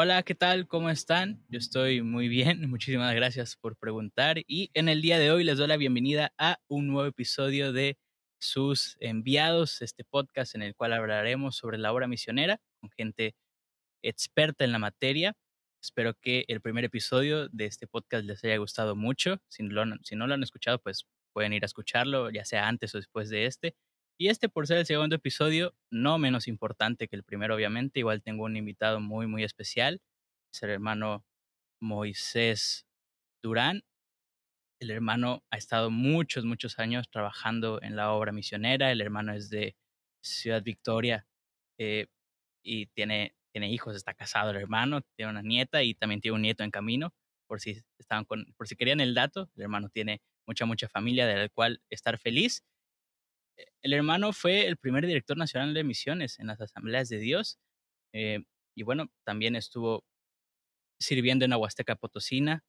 Hola, ¿qué tal? ¿Cómo están? Yo estoy muy bien, muchísimas gracias por preguntar y en el día de hoy les doy la bienvenida a un nuevo episodio de sus enviados, este podcast en el cual hablaremos sobre la obra misionera con gente experta en la materia. Espero que el primer episodio de este podcast les haya gustado mucho. Si, si no lo han escuchado, pues pueden ir a escucharlo, ya sea antes o después de este. Y este, por ser el segundo episodio, no menos importante que el primero, obviamente, igual tengo un invitado muy, muy especial, es el hermano Moisés Durán. El hermano ha estado muchos, muchos años trabajando en la obra misionera. El hermano es de Ciudad Victoria eh, y tiene, tiene hijos, está casado el hermano, tiene una nieta y también tiene un nieto en camino. Por si, estaban con, por si querían el dato, el hermano tiene mucha, mucha familia de la cual estar feliz el hermano fue el primer director nacional de misiones en las asambleas de Dios. Eh, y bueno, también estuvo sirviendo en Aguasteca Potosina.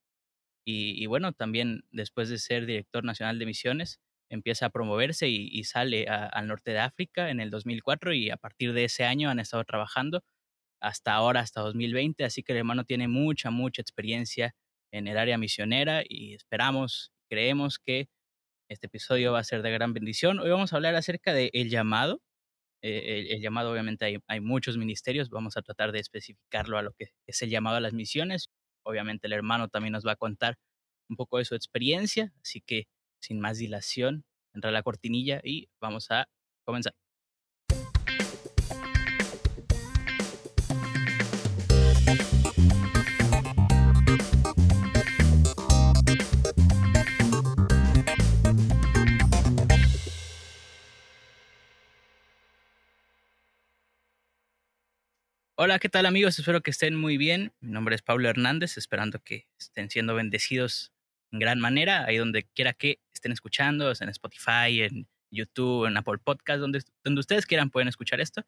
Y, bueno, también después de ser director nacional de misiones, empieza a promoverse y, sale al norte de África en el 2004 y a partir de ese año han estado trabajando hasta ahora, hasta 2020. Así que el hermano tiene mucha, mucha experiencia en el área misionera y esperamos, creemos que este episodio va a ser de gran bendición. Hoy vamos a hablar acerca del el llamado. Eh, el, llamado, obviamente, hay, hay, muchos ministerios. Vamos a tratar de especificarlo a lo que es el llamado a las misiones. Obviamente, el hermano también nos va a contar un poco de su experiencia. Así que, sin más dilación, entra la cortinilla y vamos a comenzar. Hola, ¿qué tal amigos? Espero que estén muy bien. Mi nombre es Pablo Hernández, esperando que estén siendo bendecidos en gran manera, ahí donde quiera que estén escuchando, en Spotify, en YouTube, en Apple Podcast, donde, donde ustedes quieran pueden escuchar esto.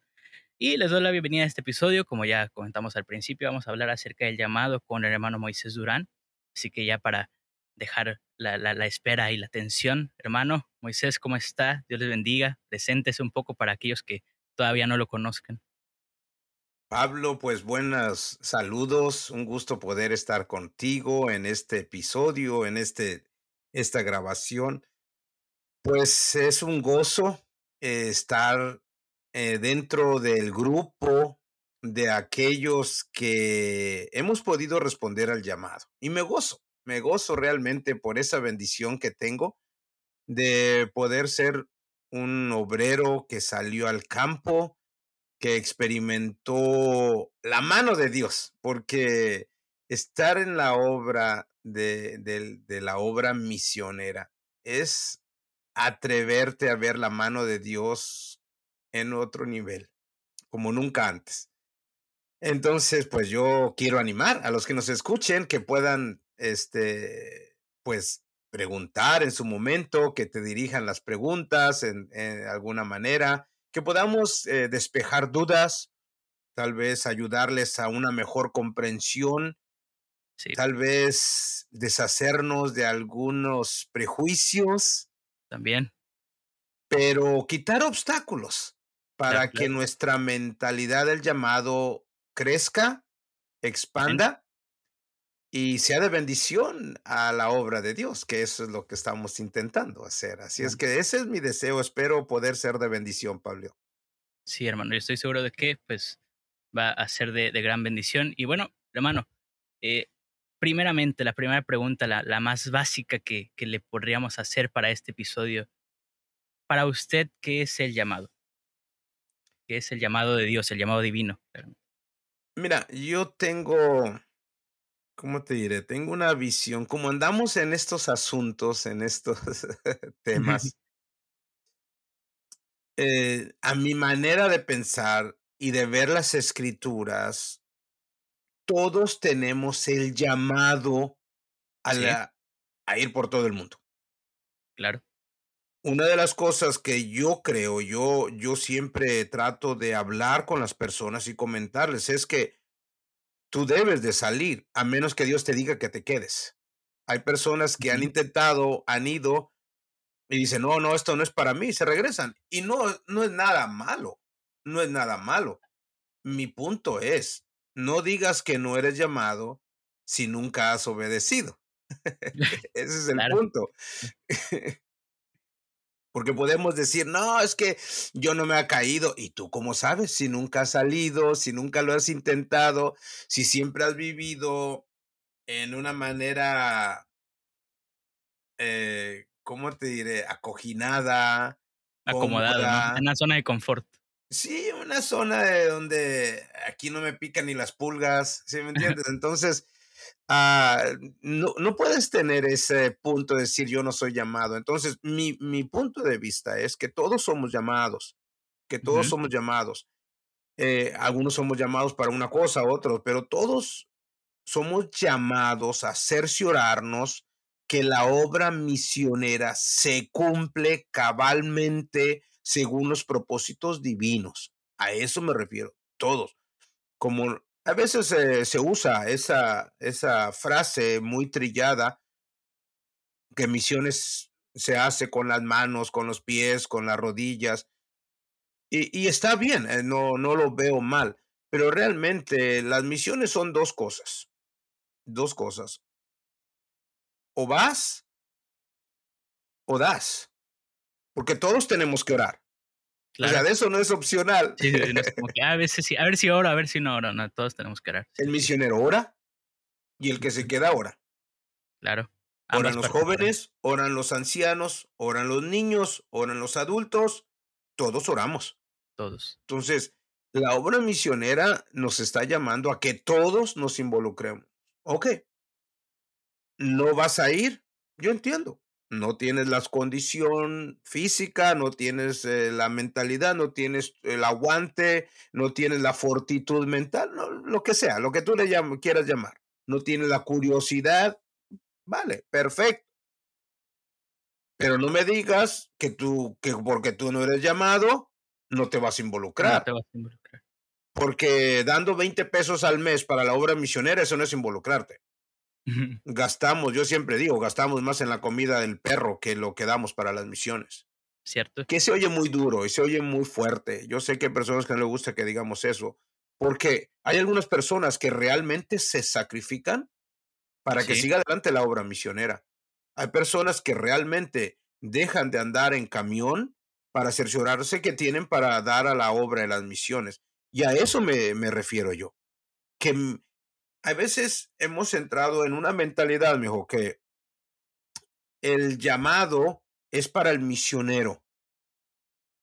Y les doy la bienvenida a este episodio. Como ya comentamos al principio, vamos a hablar acerca del llamado con el hermano Moisés Durán. Así que ya para dejar la, la, espera y la atención, hermano Moisés, ¿cómo está? Dios les bendiga. Preséntese un poco para aquellos que todavía no lo conozcan. Pablo, pues buenas saludos, un gusto poder estar contigo en este episodio, en este, esta grabación. Pues es un gozo eh, estar eh, dentro del grupo de aquellos que hemos podido responder al llamado. Y me gozo, me gozo realmente por esa bendición que tengo de poder ser un obrero que salió al campo, que experimentó la mano de Dios, porque estar en la obra de, de, la obra misionera es atreverte a ver la mano de Dios en otro nivel, como nunca antes. Entonces, pues yo quiero animar a los que nos escuchen que puedan, este, pues preguntar en su momento, que te dirijan las preguntas en, en alguna manera que podamos eh, despejar dudas, tal vez ayudarles a una mejor comprensión, tal vez deshacernos de algunos prejuicios. También. Pero quitar obstáculos para que nuestra mentalidad del llamado crezca, expanda y sea de bendición a la obra de Dios, que eso es lo que estamos intentando hacer. Así es que ese es mi deseo, espero poder ser de bendición, Pablo. Sí, hermano, yo estoy seguro de que pues va a ser de, gran bendición. Y bueno, hermano, eh, primeramente, la primera pregunta, la, la más básica que, que le podríamos hacer para este episodio, para usted, ¿qué es el llamado? ¿Qué es el llamado de Dios, el llamado divino? Mira, yo tengo ¿cómo te diré? Tengo una visión, como andamos en estos asuntos, en estos temas, eh, a mi manera de pensar y de ver las escrituras, todos tenemos el llamado a, la, a ir por todo el mundo. Claro. Una de las cosas que yo creo, yo, yo siempre trato de hablar con las personas y comentarles es que tú debes de salir, a menos que Dios te diga que te quedes. Hay personas que han intentado, han ido y dicen, no, no, esto no es para mí, se regresan. Y no, no es nada malo, no es nada malo. Mi punto es, no digas que no eres llamado si nunca has obedecido. Ese es el Claro. punto. Porque podemos decir, no, es que yo no me ha caído. ¿Y tú cómo sabes? Si nunca has salido, si nunca lo has intentado, si siempre has vivido en una manera, eh, ¿cómo te diré? Acoginada, cómoda. En una zona de confort. Sí, una zona de donde aquí no me pican ni las pulgas, ¿sí me entiendes? Entonces, ah, no, no puedes tener ese punto de decir yo no soy llamado. Entonces, mi, mi punto de vista es que todos somos llamados, que todos somos llamados. Eh, algunos somos llamados para una cosa, otros, pero todos somos llamados a cerciorarnos que la obra misionera se cumple cabalmente según los propósitos divinos. A eso me refiero, todos. Como a veces eh, se usa esa, esa frase muy trillada, que misiones se hace con las manos, con los pies, con las rodillas, y, y está bien, eh, no, no lo veo mal, pero realmente las misiones son dos cosas, dos cosas. O vas o das, porque todos tenemos que orar. O sea, Claro. de eso no es opcional. Sí, no es como que "Ah, a veces sí, a ver si oro, a ver si no oro. No, todos tenemos que orar. El misionero ora y el que se queda ora. claro. Oran los jóvenes, oran los ancianos, oran los niños, oran los adultos, todos oramos. Todos. Entonces, la obra misionera nos está llamando a que todos nos involucremos. Ok, no vas a ir, yo entiendo. No tienes la condición física, no tienes eh, la mentalidad, no tienes el aguante, no tienes la fortitud mental, no, lo que sea, lo que tú le llam- quieras llamar. No tienes la curiosidad, vale, perfecto. Pero no me digas que tú, que porque tú no eres llamado, no te vas a No involucrar. te vas a involucrar. Porque dando 20 pesos al mes para la obra misionera, eso no es involucrarte. Gastamos, yo siempre digo, gastamos más en la comida del perro que lo que damos para las misiones. ¿Cierto? Que se oye muy duro y se oye muy fuerte. Yo sé que hay personas que no les gusta que digamos eso, porque hay algunas personas que realmente se sacrifican para que siga adelante la obra misionera. Hay personas que realmente dejan de andar en camión para cerciorarse que tienen para dar a la obra de las misiones. Y a eso me, me refiero yo. Que a veces hemos entrado en una mentalidad, mijo, que el llamado es para el misionero.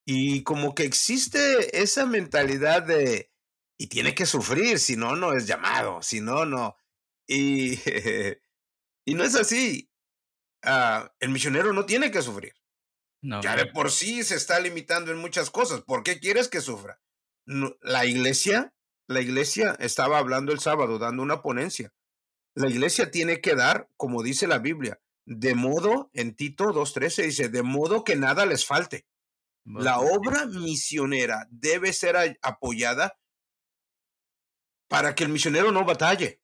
Y como que existe esa mentalidad de, y tiene que sufrir, si no, no es llamado, si no, no. Y, y no es así. Ah, el misionero no tiene que sufrir. No, Ya de por sí se está limitando en muchas cosas. ¿Por qué quieres que sufra? No, la iglesia, la iglesia estaba hablando el sábado, dando una ponencia. La iglesia tiene que dar, como dice la Biblia, de modo, en Tito 2.13 dice, de modo que nada les falte. La obra misionera debe ser apoyada para que el misionero no batalle.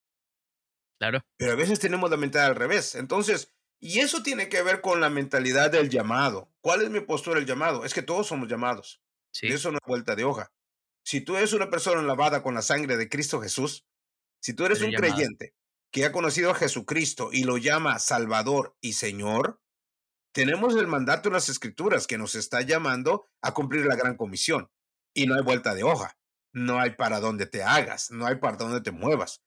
Claro. Pero a veces tenemos la mentalidad al revés. Entonces, y eso tiene que ver con la mentalidad del llamado. ¿Cuál es mi postura del llamado? Es que todos somos llamados. Sí. Eso no es vuelta de hoja. Si tú eres una persona lavada con la sangre de Cristo Jesús, si tú eres un creyente que ha conocido a Jesucristo y lo llama Salvador y Señor, tenemos el mandato en las Escrituras que nos está llamando a cumplir la gran comisión. Y no hay vuelta de hoja. No hay para dónde te hagas, no hay para dónde te muevas.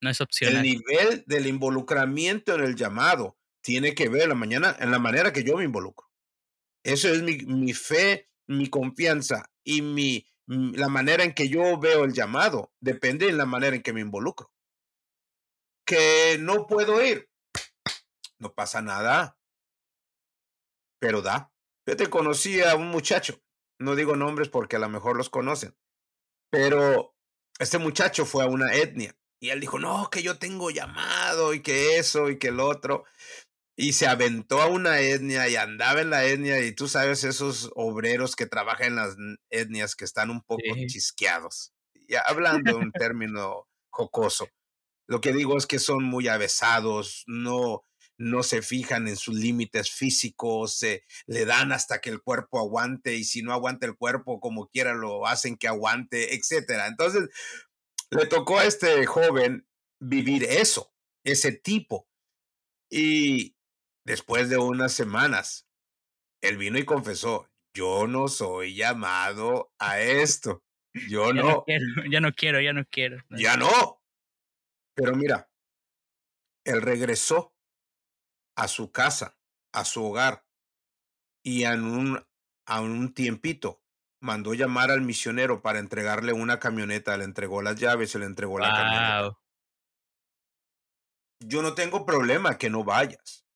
No es El opcional. nivel del involucramiento en el llamado tiene que ver en la mañana en la manera que yo me involucro. Eso es mi, mi fe, mi confianza y mi, la manera en que yo veo el llamado. Depende en la manera en que me involucro. Que no puedo ir. No pasa nada. Pero da. Yo te conocí a un muchacho. No digo nombres porque a lo mejor los conocen. Pero este muchacho fue a una etnia. Y él dijo, no, que yo tengo llamado y que eso y que el otro. Y se aventó a una etnia y andaba en la etnia y tú sabes esos obreros que trabajan en las etnias que están un poco Sí. chisqueados. Ya hablando un término jocoso. Lo que digo es que son muy avesados, no, no se fijan en sus límites físicos, se le dan hasta que el cuerpo aguante y si no aguanta el cuerpo como quiera lo hacen que aguante, etcétera. Entonces, le tocó a este joven vivir eso, ese tipo. Y después de unas semanas, él vino y confesó, yo no soy llamado a esto. Yo Ya no. no quiero, ya no quiero, ya no quiero. Ya no. Pero mira, él regresó a su casa, a su hogar, y en un, a un tiempito mandó llamar al misionero para entregarle una camioneta, le entregó las llaves, se le entregó la camioneta. Yo no tengo problema que no vayas.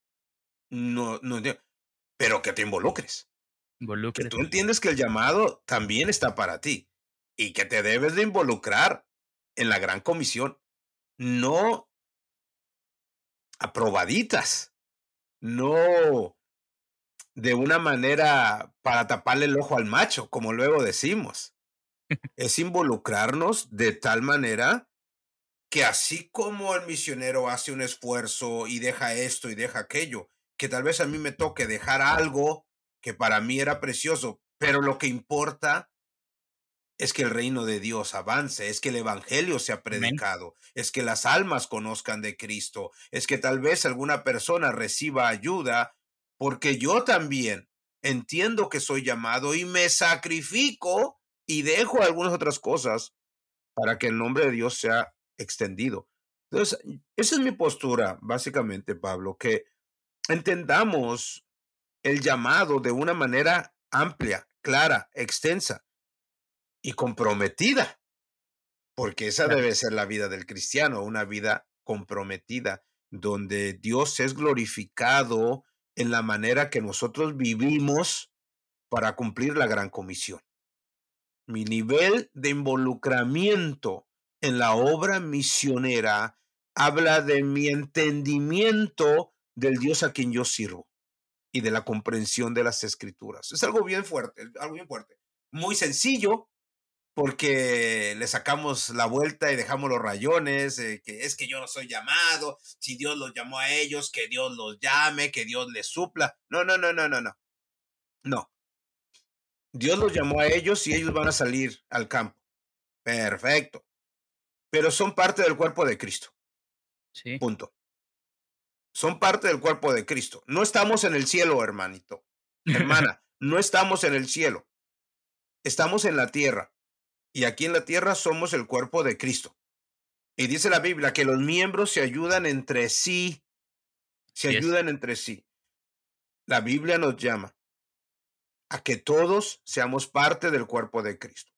No, no, entiendo, pero que te involucres. Que tú entiendes que el llamado también está para ti y que te debes de involucrar en la gran comisión. No aprobaditas, no de una manera para taparle el ojo al macho, como luego decimos. Es involucrarnos de tal manera que así como el misionero hace un esfuerzo y deja esto y deja aquello, que tal vez a mí me toque dejar algo que para mí era precioso, pero lo que importa es que el reino de Dios avance, es que el evangelio sea predicado, es que las almas conozcan de Cristo, es que tal vez alguna persona reciba ayuda, porque yo también entiendo que soy llamado y me sacrifico y dejo algunas otras cosas para que el nombre de Dios sea extendido. Entonces, esa es mi postura, básicamente, Pablo, que entendamos el llamado de una manera amplia, clara, extensa y comprometida, porque esa Claro. debe ser la vida del cristiano, una vida comprometida, donde Dios es glorificado en la manera que nosotros vivimos para cumplir la gran comisión. Mi nivel de involucramiento en la obra misionera habla de mi entendimiento del Dios a quien yo sirvo y de la comprensión de las escrituras. Es algo bien fuerte, algo bien fuerte. Muy sencillo, porque le sacamos la vuelta y dejamos los rayones, eh, que es que yo no soy llamado, si Dios los llamó a ellos, que Dios los llame, que Dios les supla. No, no, no, no, no, no. No. Dios los llamó a ellos y ellos van a salir al campo. Perfecto. Pero son parte del cuerpo de Cristo. Sí. Punto. Son parte del cuerpo de Cristo. No estamos en el cielo, hermanito. Hermana, no estamos en el cielo. Estamos en la tierra. Y aquí en la tierra somos el cuerpo de Cristo. Y dice la Biblia que los miembros se ayudan entre sí. Se es. ayudan entre sí. La Biblia nos llama a que todos seamos parte del cuerpo de Cristo.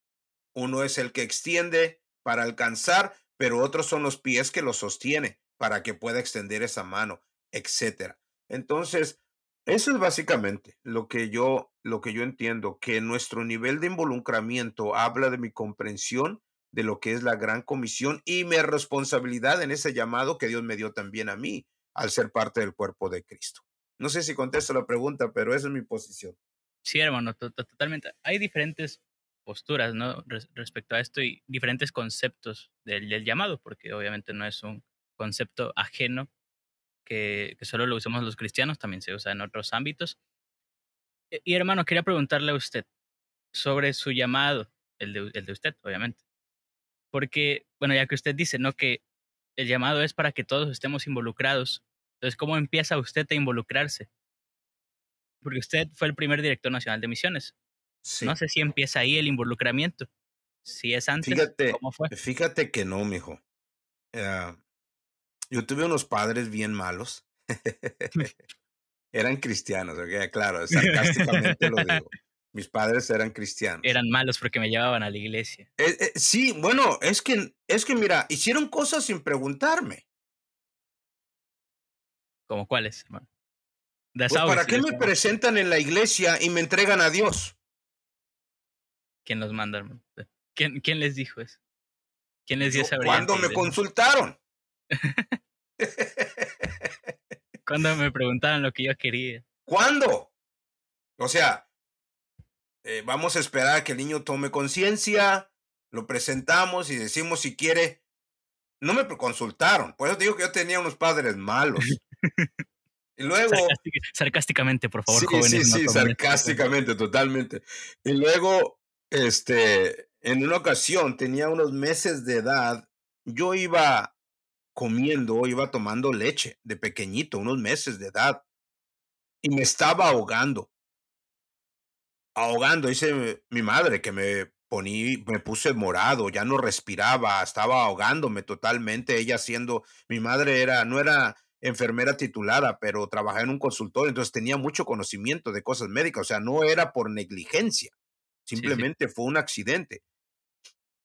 Uno es el que extiende para alcanzar, pero otros son los pies que lo sostiene para que pueda extender esa mano, etcétera. Entonces, eso es básicamente lo que yo lo que yo entiendo que nuestro nivel de involucramiento habla de mi comprensión de lo que es la gran comisión y mi responsabilidad en ese llamado que Dios me dio también a mí al ser parte del cuerpo de Cristo. No sé si contesto la pregunta, pero esa es mi posición. Sí, hermano, to- to- totalmente. Hay diferentes posturas, ¿no? Res- respecto a esto y diferentes conceptos del llamado, porque obviamente no es un concepto ajeno que, que solo lo usamos los cristianos, también se usa en otros ámbitos. E- Y hermano, quería preguntarle a usted sobre su llamado, el de, el de usted, obviamente. Porque, bueno, ya que usted dice, ¿no? Que el llamado es para que todos estemos involucrados. Entonces, ¿cómo empieza usted a involucrarse? Porque usted fue el primer director nacional de misiones. Sí. No sé si empieza ahí el involucramiento. Si es antes, Fíjate, ¿cómo fue? fíjate que no, mijo. Eh, yo tuve unos padres bien malos. eran cristianos, ¿ok? claro, sarcásticamente lo digo. Mis padres eran cristianos. Eran malos porque me llevaban a la iglesia. Eh, eh, sí, bueno, es que, es que mira, hicieron cosas sin preguntarme. ¿Como cuáles, hermano? Pues, ¿Para qué me presentan en la iglesia y me entregan a Dios? ¿Quién los manda, hermano? ¿Quién, quién les dijo eso? ¿Quién les dio esa ¿Cuándo brillante me consultaron? Cuando me preguntaban lo que yo quería. ¿Cuándo? O sea, eh, vamos a esperar a que el niño tome conciencia, lo presentamos y decimos si quiere. No me consultaron, por eso digo que yo tenía unos padres malos. Y luego, Sarcástica- sarcásticamente, por favor, sí, jóvenes. sí, no sí, tomen esto. sarcásticamente, totalmente. Y luego, este, en una ocasión, tenía unos meses de edad, yo iba comiendo, iba tomando leche de pequeñito, unos meses de edad, y me estaba ahogando. Ahogando, dice mi madre que me poní, me puse morado, ya no respiraba, estaba ahogándome totalmente. Ella siendo, mi madre era, no era enfermera titulada, pero trabajaba en un consultorio, entonces tenía mucho conocimiento de cosas médicas, o sea, no era por negligencia, Sí, sí. simplemente fue un accidente.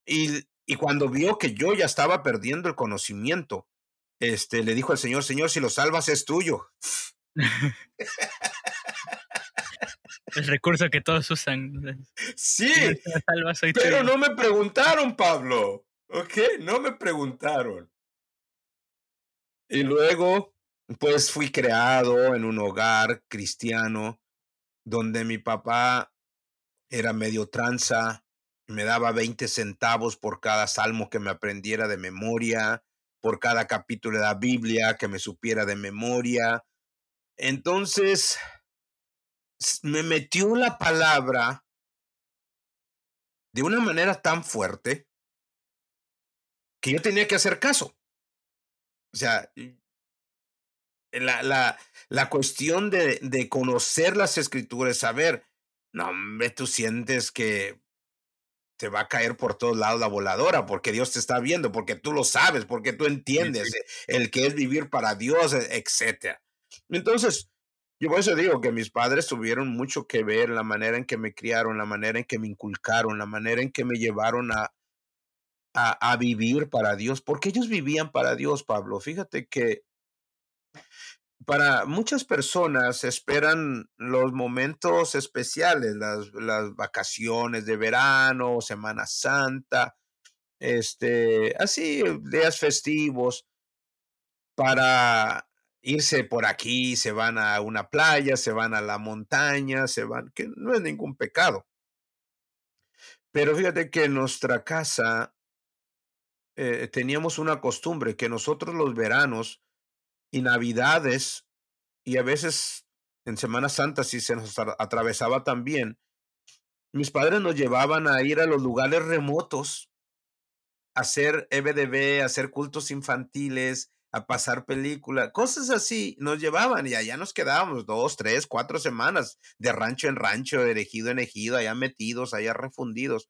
Y, y cuando vio que yo ya estaba perdiendo el conocimiento, este, le dijo al Señor, Señor, si lo salvas es tuyo. El recurso que todos usan. Sí, soy pero tuyo. no me preguntaron, Pablo. ¿Ok? No me preguntaron. Y luego, pues fui creado en un hogar cristiano donde mi papá era medio tranza, me daba 20 centavos por cada salmo que me aprendiera de memoria, por cada capítulo de la Biblia que me supiera de memoria. Entonces, me metió la palabra de una manera tan fuerte que yo tenía que hacer caso. O sea, la, la, la cuestión de, de conocer las escrituras, saber, no, hombre, tú sientes que te va a caer por todos lados la voladora, porque Dios te está viendo, porque tú lo sabes, porque tú entiendes sí. el que es vivir para Dios, e- etcétera. Entonces, yo por eso digo que mis padres tuvieron mucho que ver la manera en que me criaron, la manera en que me inculcaron, la manera en que me llevaron a, a, a vivir para Dios, porque ellos vivían para Dios, Pablo. Fíjate que para muchas personas esperan los momentos especiales, las, vacaciones de verano, Semana Santa, este, así, días festivos, para irse por aquí, se van a una playa, se van a la montaña, se van, que no es ningún pecado. Pero fíjate que en nuestra casa eh, teníamos una costumbre que nosotros los veranos y navidades y a veces en Semana Santa, si se nos atra- atravesaba también, mis padres nos llevaban a ir a los lugares remotos, a hacer EBDB, a hacer cultos infantiles, a pasar películas, cosas así, nos llevaban y allá nos quedábamos dos, tres, cuatro semanas de rancho en rancho, de ejido en ejido, allá metidos, allá refundidos,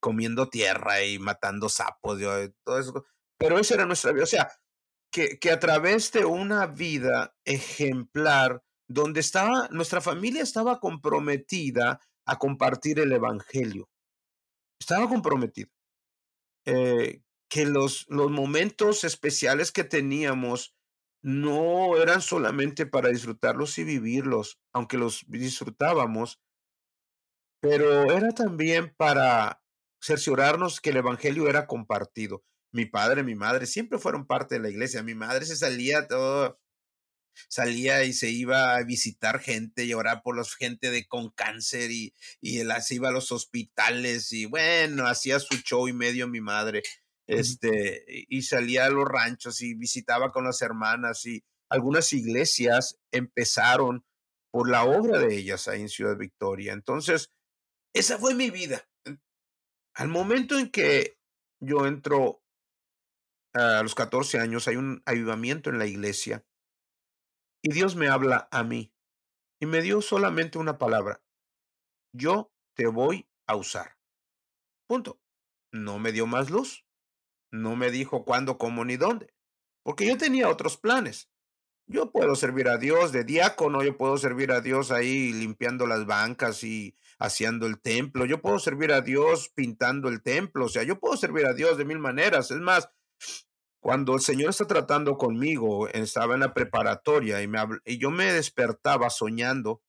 comiendo tierra y matando sapos, eh, todo eso. Pero esa era nuestra vida, o sea, que, que a través de una vida ejemplar, donde estaba, nuestra familia estaba comprometida a compartir el evangelio, estaba comprometida. Eh, que los, los momentos especiales que teníamos no eran solamente para disfrutarlos y vivirlos, aunque los disfrutábamos, pero era también para cerciorarnos que el evangelio era compartido. Mi padre, mi madre siempre fueron parte de la iglesia. Mi madre se salía todo, salía y se iba a visitar gente y orar por los gente de con cáncer y, y él se iba a los hospitales y bueno, hacía su show y medio mi madre. Este, y y salía a los ranchos y visitaba con las hermanas y algunas iglesias empezaron por la obra de ellas ahí en Ciudad Victoria. Entonces, esa fue mi vida. Al momento en que yo entro a los 14 años, hay un avivamiento en la iglesia y Dios me habla a mí y me dio solamente una palabra. Yo te voy a usar. Punto. No me dio más luz. No me dijo cuándo, cómo ni dónde. Porque yo tenía otros planes. Yo puedo servir a Dios de diácono, yo puedo servir a Dios ahí limpiando las bancas y haciendo el templo, yo puedo servir a Dios pintando el templo, o sea, yo puedo servir a Dios de mil maneras. Es más, cuando el Señor está tratando conmigo, estaba en la preparatoria y, yo me despertaba soñando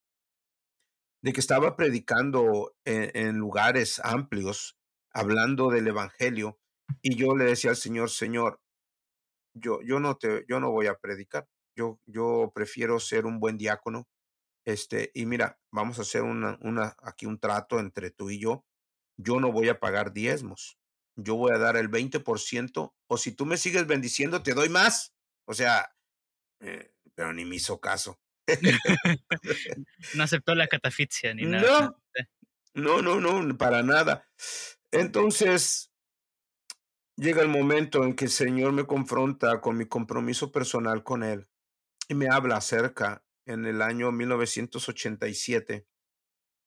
de que estaba predicando en, en lugares amplios, hablando del Evangelio, y yo le decía al Señor, Señor, yo, yo no te, yo no voy a predicar. Yo, yo prefiero ser un buen diácono. Este, y mira, vamos a hacer una, una, aquí un trato entre tú y yo. Yo no voy a pagar diezmos. Yo voy a dar el 20%, o si tú me sigues bendiciendo, te doy más. O sea, eh, pero ni me hizo caso. No aceptó la catafixia ni nada. No, no, no, no, para nada. Entonces, llega el momento en que el Señor me confronta con mi compromiso personal con Él y me habla acerca en el año 1987,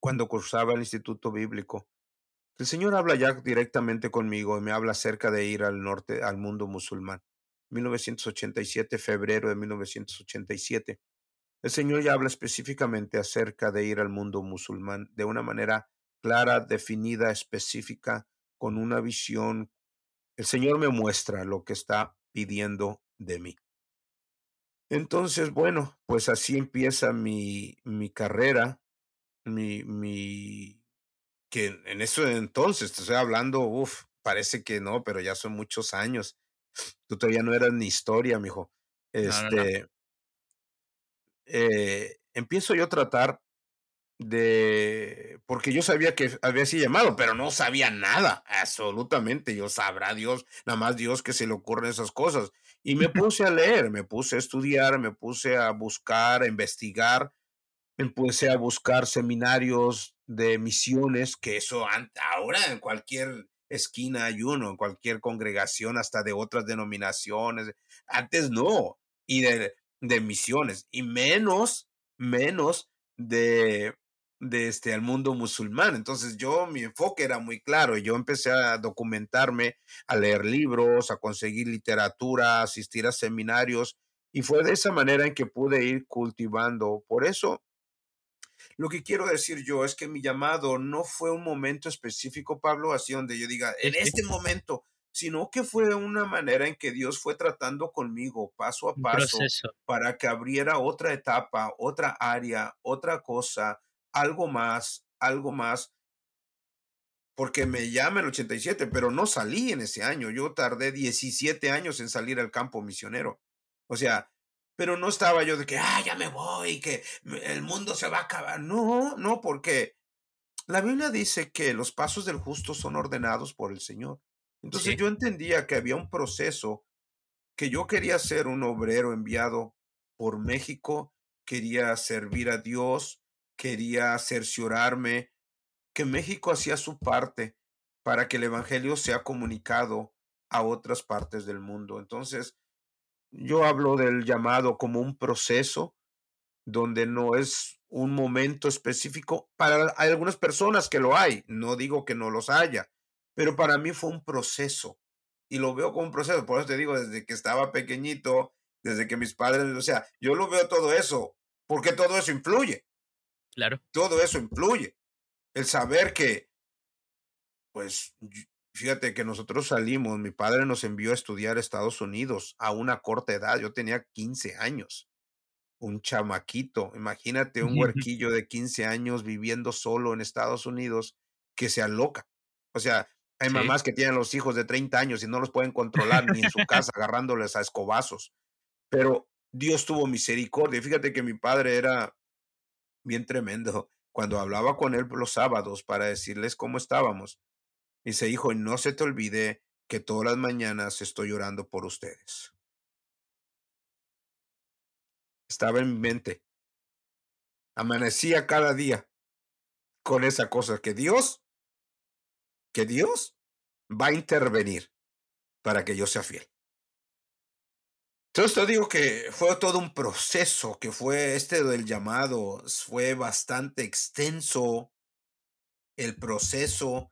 cuando cursaba el Instituto Bíblico. El Señor habla ya directamente conmigo y me habla acerca de ir al norte, al mundo musulmán. 1987, febrero de 1987. El Señor ya habla específicamente acerca de ir al mundo musulmán de una manera clara, definida, específica, con una visión. El Señor me muestra lo que está pidiendo de mí. Entonces, bueno, pues así empieza mi, mi carrera, mi, mi, que en eso entonces, te estoy hablando, uff, parece que no, pero ya son muchos años. Tú todavía no eras ni historia, mijo. No, no, no. Este, eh, empiezo yo a tratar de, porque yo sabía que había sido llamado, pero no sabía nada, absolutamente. Yo sabrá Dios, nada más Dios que se le ocurren esas cosas. Y me puse a leer, me puse a estudiar, me puse a buscar, a investigar, empecé a buscar seminarios de misiones, que eso ahora en cualquier esquina hay uno, en cualquier congregación, hasta de otras denominaciones. Antes no, y de, de misiones, y menos, menos de, de este, al mundo musulmán. Entonces yo, mi enfoque era muy claro y yo empecé a documentarme, a leer libros, a conseguir literatura, a asistir a seminarios y fue de esa manera en que pude ir cultivando. Por eso, lo que quiero decir yo es que mi llamado no fue un momento específico, Pablo, así donde yo diga, en este momento, sino que fue una manera en que Dios fue tratando conmigo paso a paso para que abriera otra etapa, otra área, otra cosa, algo más, algo más, porque me llama el 87, pero no salí en ese año. Yo tardé 17 años en salir al campo misionero. O sea, pero no estaba yo de que, ah, ya me voy, que el mundo se va a acabar. No, no, porque la Biblia dice que los pasos del justo son ordenados por el Señor. Entonces Sí, yo entendía que había un proceso que yo quería ser un obrero enviado por México, quería servir a Dios, quería cerciorarme que México hacía su parte para que el Evangelio sea comunicado a otras partes del mundo. Entonces, yo hablo del llamado como un proceso donde no es un momento específico. Para hay algunas personas que lo hay, no digo que no los haya, pero para mí fue un proceso y lo veo como un proceso. Por eso te digo, desde que estaba pequeñito, desde que mis padres, o sea, yo lo veo todo eso, porque todo eso influye, claro. todo eso influye. El saber que, pues, fíjate que nosotros salimos, mi padre nos envió a estudiar a Estados Unidos a una corta edad, yo tenía 15 años un chamaquito. Imagínate un huerquillo de 15 años viviendo solo en Estados Unidos que se aloca. O sea, hay Sí, mamás que tienen los hijos de 30 años y no los pueden controlar ni en su casa, agarrándoles a escobazos. Pero Dios tuvo misericordia. Fíjate que mi padre era bien tremendo. Cuando hablaba con él los sábados para decirles cómo estábamos, dice, hijo, no se te olvide que todas las mañanas estoy orando por ustedes. Estaba en mi mente. Amanecía cada día con esa cosa que Dios, que Dios va a intervenir para que yo sea fiel. Entonces te digo que fue todo un proceso, que fue este del llamado, fue bastante extenso el proceso,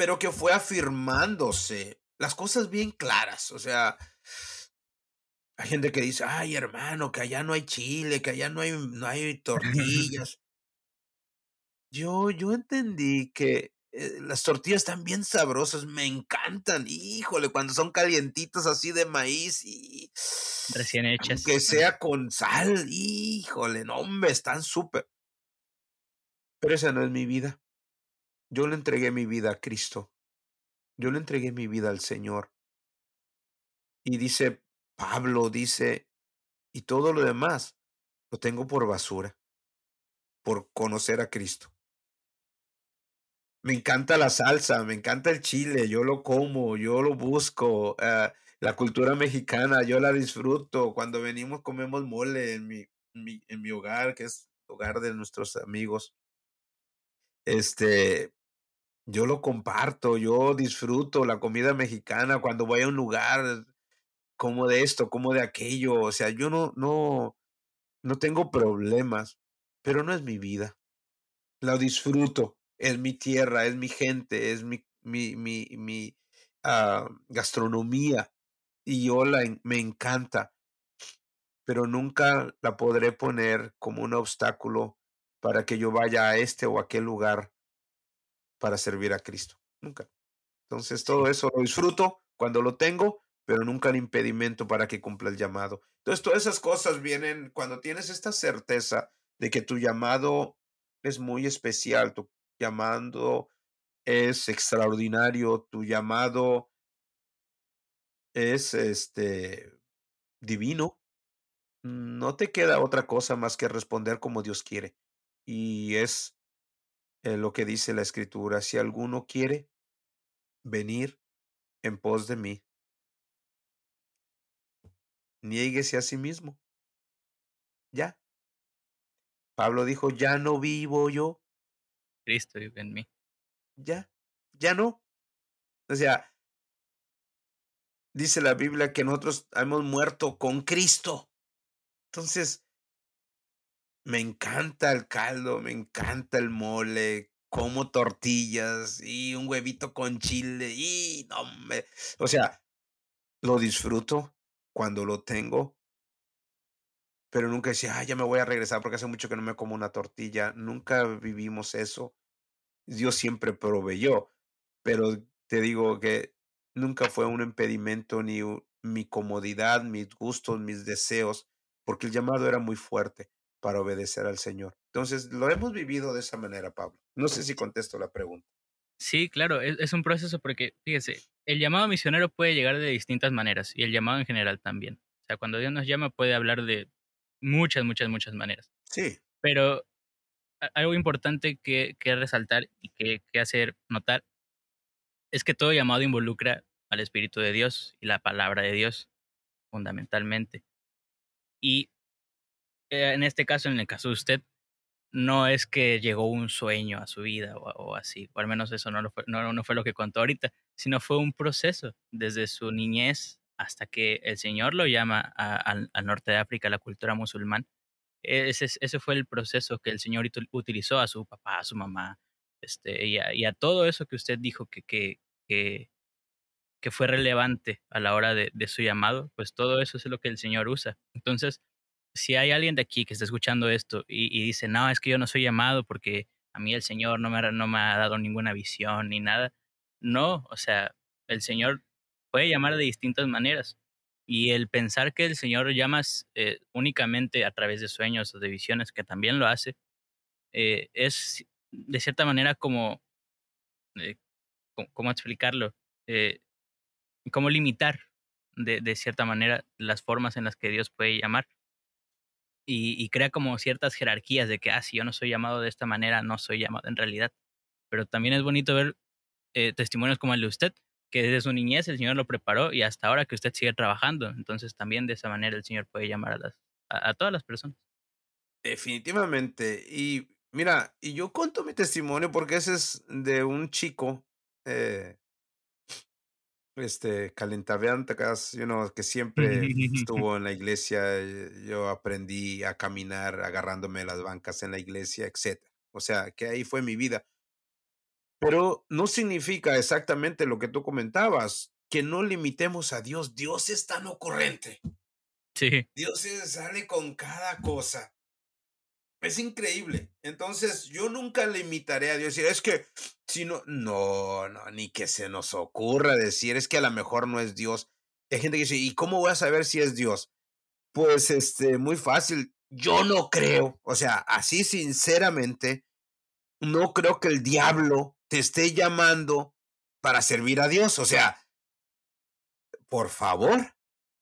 pero que fue afirmándose las cosas bien claras. O sea, hay gente que dice, ay hermano, que allá no hay chile, que allá no hay, no hay tortillas. Yo yo entendí que, eh, las tortillas están bien sabrosas, me encantan, híjole, cuando son calientitas así de maíz y recién hechas. aunque sea con sal, híjole, no, hombre, están súper. Pero esa no es mi vida. Yo le entregué mi vida a Cristo. Yo le entregué mi vida al Señor. Y dice Pablo, dice, y todo lo demás lo tengo por basura, por conocer a Cristo. Me encanta la salsa, me encanta el chile, yo lo como, yo lo busco, ah, la cultura mexicana, yo la disfruto. Cuando venimos comemos mole en mi, mi- en mi hogar, que es hogar de nuestros amigos. Este, Yo lo comparto, yo disfruto la comida mexicana cuando voy a un lugar, como de esto, como de aquello, o sea, yo no no no tengo problemas, pero no es mi vida. Lo disfruto, es mi tierra, es mi gente, es mi mi mi mi, ah, gastronomía, y yo la me encanta. Pero nunca la podré poner como un obstáculo para que yo vaya a este o aquel lugar para servir a Cristo, nunca. Entonces, todo eso lo disfruto cuando lo tengo, pero nunca el impedimento para que cumpla el llamado. Entonces, todas esas cosas vienen cuando tienes esta certeza de que tu llamado es muy especial, tu llamado es extraordinario, tu llamado es, este, divino, no te queda otra cosa más que responder como Dios quiere. Y es, eh, lo que dice la Escritura: "Si alguno quiere venir en pos de mí" "niéguese a sí mismo". Ya. Pablo dijo: "Ya no vivo yo" Cristo vive en mí. ya, ya no. O sea dice la Biblia que nosotros hemos muerto con Cristo. Entonces me encanta el caldo, me encanta el mole, como tortillas, y un huevito con chile, y no hombre, o sea, lo disfruto cuando lo tengo pero nunca decía: "Ay, ya me voy a regresar porque hace mucho que no me como una tortilla", nunca vivimos eso. Dios siempre proveyó, pero te digo que nunca fue un impedimento ni mi comodidad, mis gustos, mis deseos, porque el llamado era muy fuerte para obedecer al Señor. Entonces, lo hemos vivido de esa manera, Pablo. No sé si contesto la pregunta. Sí, claro, es es un proceso porque, fíjese, el llamado misionero puede llegar de distintas maneras, y el llamado en general también. O sea, cuando Dios nos llama, puede hablar de muchas, muchas, muchas maneras. Sí. Pero algo importante que que resaltar y que que hacer notar es que todo llamado involucra al Espíritu de Dios y la palabra de Dios, fundamentalmente. Y en este caso, en el caso de usted, no es que llegó un sueño a su vida o así, o al menos eso no fue no no fue lo que contó ahorita, sino fue un proceso desde su niñez hasta que el Señor lo llama al norte de África, la cultura musulmán. E ese fue el proceso que el Señor util utilizó a su papá, a su mamá, este, y a todo eso que usted dijo que que que fue relevante a la hora de su llamado, pues todo eso es lo que el Señor usa. Entonces, si hay alguien de aquí que está escuchando esto y y dice: "No, es que yo no soy llamado porque a mí el Señor no me ha no me ha dado ninguna visión ni nada". No, o sea, el Señor puede llamar de distintas maneras, y el pensar que el Señor llama eh, únicamente a través de sueños o de visiones, que también lo hace, eh, es de cierta manera como, eh, ¿có cómo explicarlo? Eh, como limitar de de cierta manera las formas en las que Dios puede llamar. Y crea como ciertas jerarquías de que, ah, si yo no soy llamado de esta manera, no soy llamado en realidad. Pero también es bonito ver, eh, testimonios como el de usted, que desde su niñez el Señor lo preparó y hasta ahora que usted sigue trabajando. Entonces, también de esa manera el Señor puede llamar a las a a todas las personas. Definitivamente. Y mira, y yo cuento mi testimonio porque ese es de un chico, eh este, calentaventras, you know, que siempre estuvo en la iglesia, eh, yo aprendí a caminar agarrándome las bancas en la iglesia, etcétera. O sea, que ahí fue mi vida. Pero no significa exactamente lo que tú comentabas, que no limitemos a Dios. Dios es tan ocurrente. Sí. Dios sale con cada cosa. Es increíble. Entonces, yo nunca limitaré a Dios, y es que si no no, no, ni que se nos ocurra decir, es que a la mejor no es Dios. Hay gente que dice: "¿Y cómo voy a saber si es Dios?". Pues, este, muy fácil, yo no creo, o sea, así sinceramente, no creo que el diablo te esté llamando para servir a Dios, o sea por favor,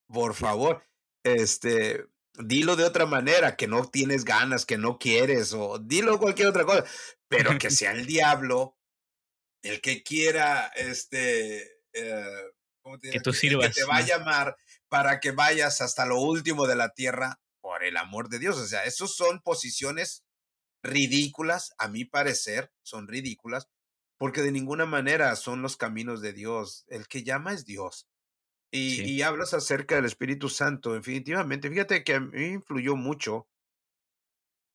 por favor, este, dilo de otra manera, que no tienes ganas, que no quieres, o dilo cualquier otra cosa, pero que sea el diablo el que quiera, este, eh, ¿cómo te Que tú que te va a llamar para que vayas hasta lo último de la tierra, por el amor de Dios. O sea, esos son posiciones ridículas, a mi parecer, son ridículas, porque de ninguna manera son los caminos de Dios. El que llama es Dios. Y, Sí. y hablas acerca del Espíritu Santo, definitivamente. Fíjate que a mí me influyó mucho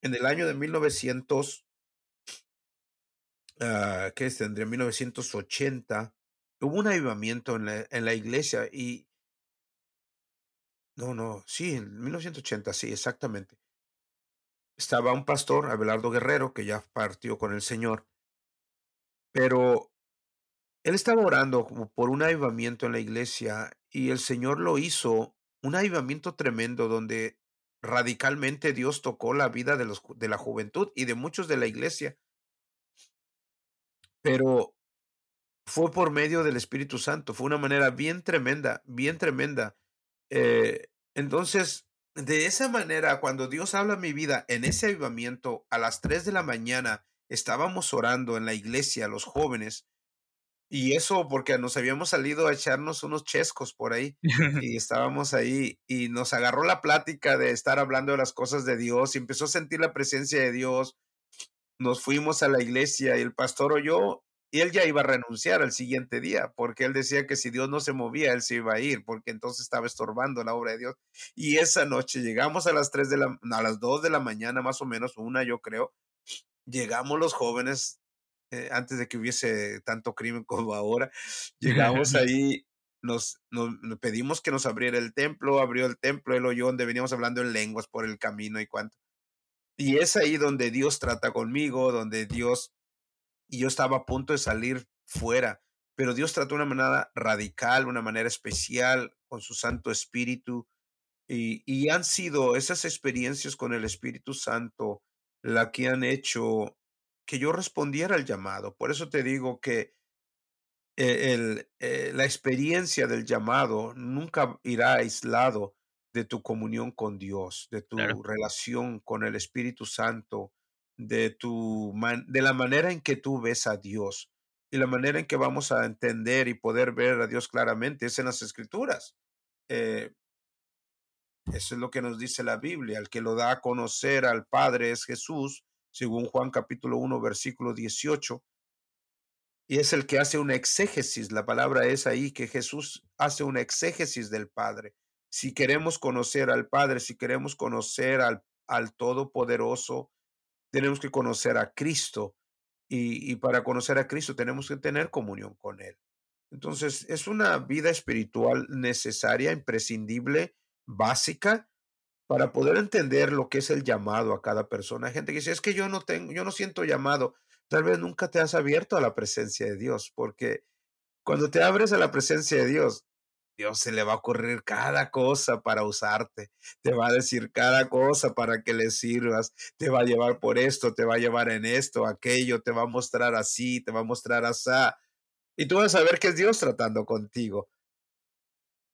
en el año de 1900, ah, ¿qué es? Tendría 1980. Hubo un avivamiento en la, en la iglesia y, no, no, sí, en 1980, sí, exactamente. Estaba un pastor, Abelardo Guerrero, que ya partió con el Señor, pero él estaba orando por un avivamiento en la iglesia y el Señor lo hizo, un avivamiento tremendo donde radicalmente Dios tocó la vida de, los, de la juventud y de muchos de la iglesia, pero fue por medio del Espíritu Santo, fue una manera bien tremenda, bien tremenda. Eh, entonces, de esa manera, cuando Dios habla mi vida en ese avivamiento, a las 3 de la mañana, estábamos orando en la iglesia, los jóvenes, y eso porque nos habíamos salido a echarnos unos chescos por ahí, y estábamos ahí, y nos agarró la plática de estar hablando de las cosas de Dios, y empezó a sentir la presencia de Dios, nos fuimos a la iglesia y el pastor oyó y él ya iba a renunciar al siguiente día, porque él decía que si Dios no se movía, él se iba a ir, porque entonces estaba estorbando la obra de Dios. Y esa noche llegamos a las 3 de la, a las 2 de la mañana, más o menos, una yo creo, llegamos los jóvenes, eh, antes de que hubiese tanto crimen como ahora, llegamos ahí, nos, nos, nos pedimos que nos abriera el templo, abrió el templo, él oyó donde veníamos hablando en lenguas por el camino y cuánto. Y es ahí donde Dios trata conmigo, donde Dios y yo estaba a punto de salir fuera, pero Dios trató de una manera radical, una manera especial con su Santo Espíritu y, y han sido esas experiencias con el Espíritu Santo la que han hecho que yo respondiera al llamado. Por eso te digo que eh, el, eh, la experiencia del llamado nunca irá aislado de tu comunión con Dios, de Claro, tu relación con el Espíritu Santo, de, tu man- de la manera en que tú ves a Dios y la manera en que vamos a entender y poder ver a Dios claramente es en las Escrituras. Eh, eso es lo que nos dice la Biblia. El que lo da a conocer al Padre es Jesús, según Juan capítulo uno versículo 18 y es el que hace una exégesis. La palabra es ahí que Jesús hace una exégesis del Padre. Si queremos conocer al Padre, si queremos conocer al, al Todopoderoso, tenemos que conocer a Cristo. Y, y para conocer a Cristo tenemos que tener comunión con Él. Entonces, es una vida espiritual necesaria, imprescindible, básica, para poder entender lo que es el llamado a cada persona. Hay gente que dice, es que yo no tengo, yo no siento llamado. Tal vez nunca te has abierto a la presencia de Dios, porque cuando te abres a la presencia de Dios, Dios se le va a ocurrir cada cosa para usarte, te va a decir cada cosa para que le sirvas, te va a llevar por esto, te va a llevar en esto, aquello, te va a mostrar así, te va a mostrar así. Y tú vas a ver que es Dios tratando contigo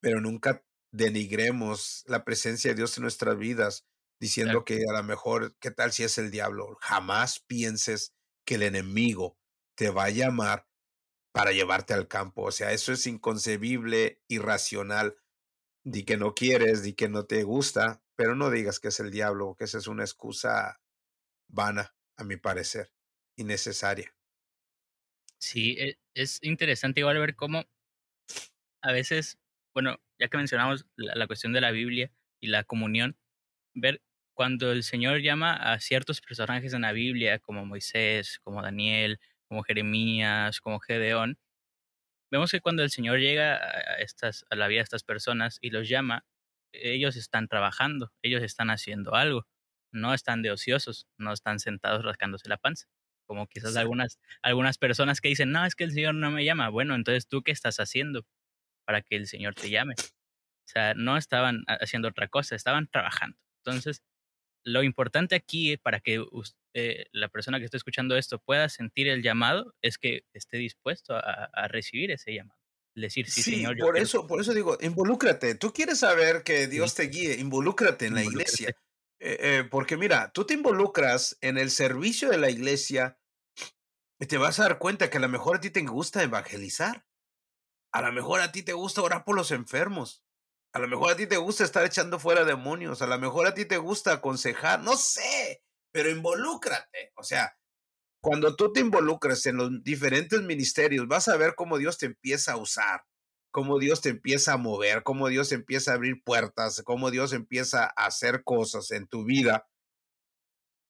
pero nunca denigremos la presencia de Dios en nuestras vidas claro. diciendo que a lo mejor, ¿qué tal si es el diablo? Jamás pienses que el enemigo te va a llamar para llevarte al campo. O sea, eso es inconcebible, irracional. Di que no quieres, di que no te gusta, pero no digas que es el diablo, que esa es una excusa vana, a mi parecer, innecesaria. Sí, e- es interesante igual ver cómo a veces, bueno, ya que mencionamos la, la cuestión de la Biblia y la comunión, ver cuando el Señor llama a ciertos personajes en la Biblia, como Moisés, como Daniel, como Jeremías, como Gedeón, vemos que cuando el Señor llega a, estas, a la vida de estas personas y los llama, ellos están trabajando, ellos están haciendo algo, no están de ociosos, no están sentados rascándose la panza, como quizás algunas, algunas personas que dicen, no, es que el Señor no me llama. Bueno, entonces tú qué estás haciendo para que el Señor te llame. O sea, no estaban ha- haciendo otra cosa, estaban trabajando. Entonces, lo importante aquí para que eh, la persona que esté escuchando esto pueda sentir el llamado es que esté dispuesto a, a recibir ese llamado. Decir, sí, Sí, Señor, por eso, por eso digo, involúcrate. Tú quieres saber que sí, Dios te guíe, involúcrate en la iglesia. Eh, eh, porque mira, tú te involucras en el servicio de la iglesia y te vas a dar cuenta que a lo mejor a ti te gusta evangelizar. A lo mejor a ti te gusta orar por los enfermos. A lo mejor a ti te gusta estar echando fuera demonios. A lo mejor a ti te gusta aconsejar. No sé, pero involúcrate. O sea, Cuando tú te involucras en los diferentes ministerios, vas a ver cómo Dios te empieza a usar, cómo Dios te empieza a mover, cómo Dios empieza a abrir puertas, cómo Dios empieza a hacer cosas en tu vida.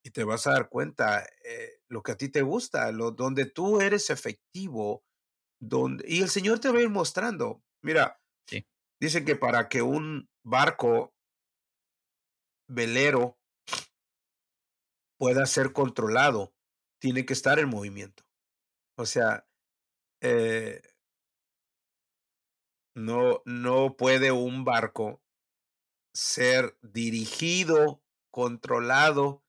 Y te vas a dar cuenta eh, lo que a ti te gusta, lo, donde tú eres efectivo, donde, y el Señor te va a ir mostrando. Mira, Sí. dicen que para que un barco velero pueda ser controlado, tiene que estar en movimiento. O sea, eh, no, no puede un barco ser dirigido, controlado,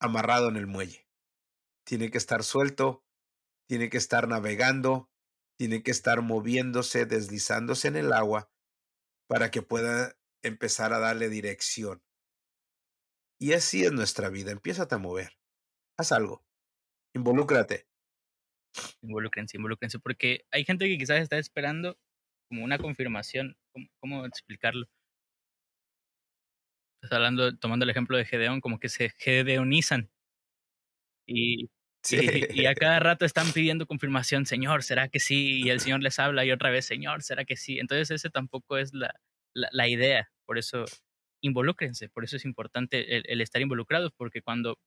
amarrado en el muelle. Tiene que estar suelto, tiene que estar navegando, tiene que estar moviéndose, deslizándose en el agua para que pueda empezar a darle dirección. Y así es nuestra vida. Empieza a mover. Haz algo. Involúcrate. Involúcrense, involúcrense, porque hay gente que quizás está esperando como una confirmación. ¿Cómo, cómo explicarlo? Estás hablando, tomando el ejemplo de Gedeón, como que se gedeonizan. Y, Sí. y, y a cada rato están pidiendo confirmación, Señor, ¿será que sí? Y el Señor les habla y otra vez, Señor, ¿será que sí? Entonces ese tampoco es la, la, la idea. Por eso involúcrense, por eso es importante el, el estar involucrados, porque cuando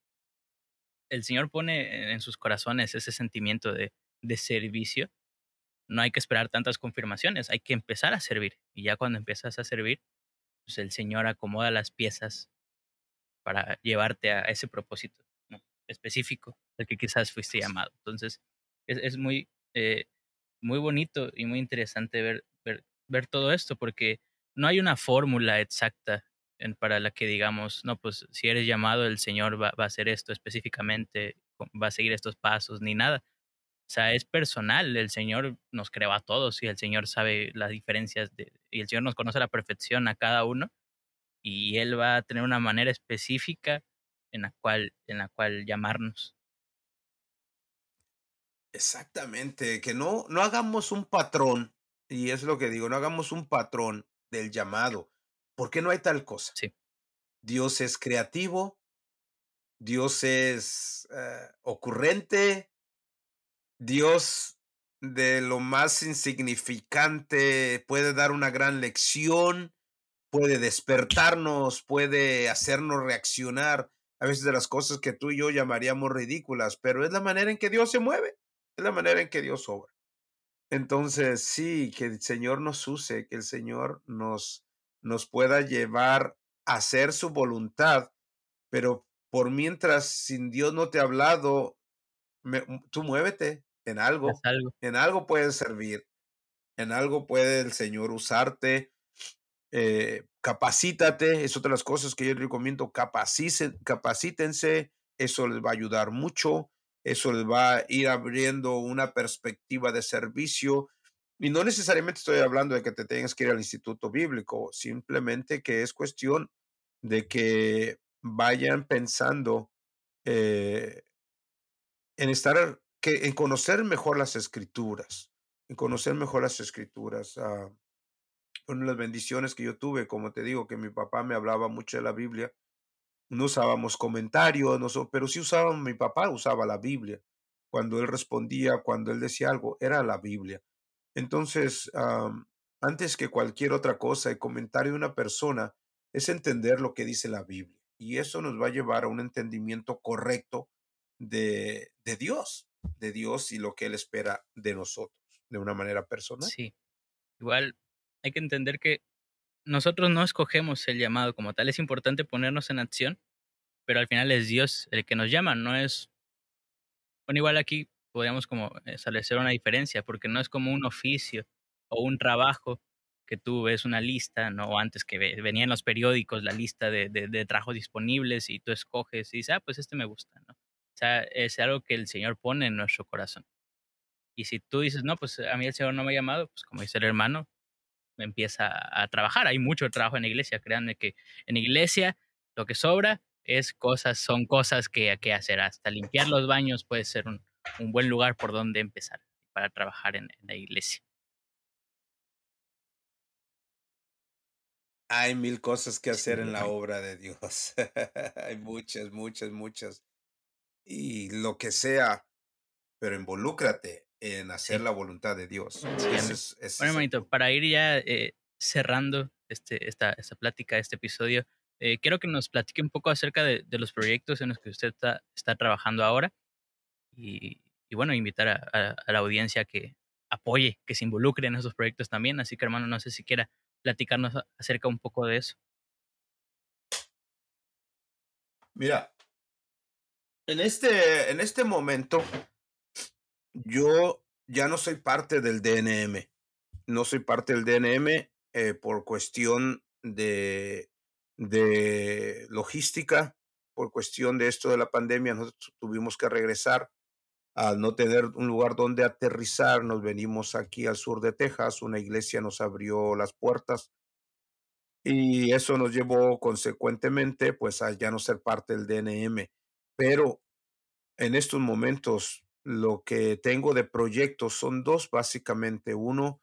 el Señor pone en sus corazones ese sentimiento de, de servicio, no hay que esperar tantas confirmaciones, hay que empezar a servir. Y ya cuando empiezas a servir, pues el Señor acomoda las piezas para llevarte a ese propósito. Específico al que quizás fuiste llamado. Entonces, es, es muy, eh, muy bonito y muy interesante ver, ver, ver todo esto, porque no hay una fórmula exacta en, para la que digamos, no, pues si eres llamado, el Señor va, va a hacer esto específicamente, va a seguir estos pasos, ni nada. O sea, es personal. El Señor nos creó a todos y el Señor sabe las diferencias de, y el Señor nos conoce a la perfección a cada uno y Él va a tener una manera específica en la cual, en la cual llamarnos. Exactamente, que no, no hagamos un patrón, y es lo que digo, no hagamos un patrón del llamado, porque no hay tal cosa. Sí. Dios es creativo, Dios es eh, ocurrente, Dios de lo más insignificante puede dar una gran lección, puede despertarnos, puede hacernos reaccionar a veces de las cosas que tú y yo llamaríamos ridículas, pero es la manera en que Dios se mueve, es la manera en que Dios obra. Entonces, sí, que el Señor nos use, que el Señor nos, nos pueda llevar a hacer su voluntad, pero por mientras sin Dios no te ha hablado, me, tú muévete en algo, algo. en algo puedes servir, en algo puede el Señor usarte, eh, capacítate, es otra de las cosas que yo recomiendo, capacítense, eso les va a ayudar mucho, eso les va a ir abriendo una perspectiva de servicio. Y no necesariamente estoy hablando de que te tengas que ir al instituto bíblico, simplemente que es cuestión de que vayan pensando eh, en estar, que, en conocer mejor las escrituras, en conocer mejor las escrituras. Uh, de las bendiciones que yo tuve, como te digo, que mi papá me hablaba mucho de la Biblia. No usábamos comentarios, no, pero sí usábamos, mi papá usaba la Biblia. Cuando él respondía, cuando él decía algo, era la Biblia. Entonces, antes que cualquier otra cosa, el comentario de una persona es entender lo que dice la Biblia. Y eso nos va a llevar a un entendimiento correcto de, de Dios, de Dios y lo que Él espera de nosotros, de una manera personal. Sí. Igual hay que entender que nosotros no escogemos el llamado como tal. Es importante ponernos en acción, pero al final es Dios el que nos llama, no es... Bueno, igual aquí podríamos como establecer una diferencia, porque no es como un oficio o un trabajo que tú ves una lista, ¿no? O antes que venía en los periódicos la lista de, de, de, trabajos disponibles y tú escoges y dices, ah, pues este me gusta, ¿no? O sea, es algo que el Señor pone en nuestro corazón. Y si tú dices, no, pues a mí el Señor no me ha llamado, pues como dice el hermano, empieza a trabajar. Hay mucho trabajo en la iglesia, créanme que en la iglesia lo que sobra es cosas, son cosas que, que hacer. Hasta limpiar los baños puede ser un, un buen lugar por donde empezar para trabajar en, en la iglesia. Hay mil cosas que hacer sí, en la obra de Dios. Hay muchas, muchas, muchas. y lo que sea, pero involúcrate en hacer Sí. la voluntad de Dios. Sí, Ese amén. es, ese Bueno, hermanito, para ir ya eh, cerrando este, esta, esta plática, este episodio, eh, quiero que nos platique un poco acerca de, de los proyectos en los que usted está, está trabajando ahora y, y bueno, invitar a, a- a la audiencia a que apoye, que se involucre en esos proyectos también. Así que, hermano, no sé si quiera platicarnos acerca un poco de eso. Mira, en este, en este momento, yo ya no soy parte del DNM. No soy parte del DNM eh, por cuestión de, de logística, por cuestión de esto de la pandemia. Nosotros tuvimos que regresar al no tener un lugar donde aterrizar. Nos venimos aquí al sur de Texas. Una iglesia nos abrió las puertas y eso nos llevó consecuentemente pues a ya no ser parte del DNM. Pero en estos momentos lo que tengo de proyectos son dos básicamente. Uno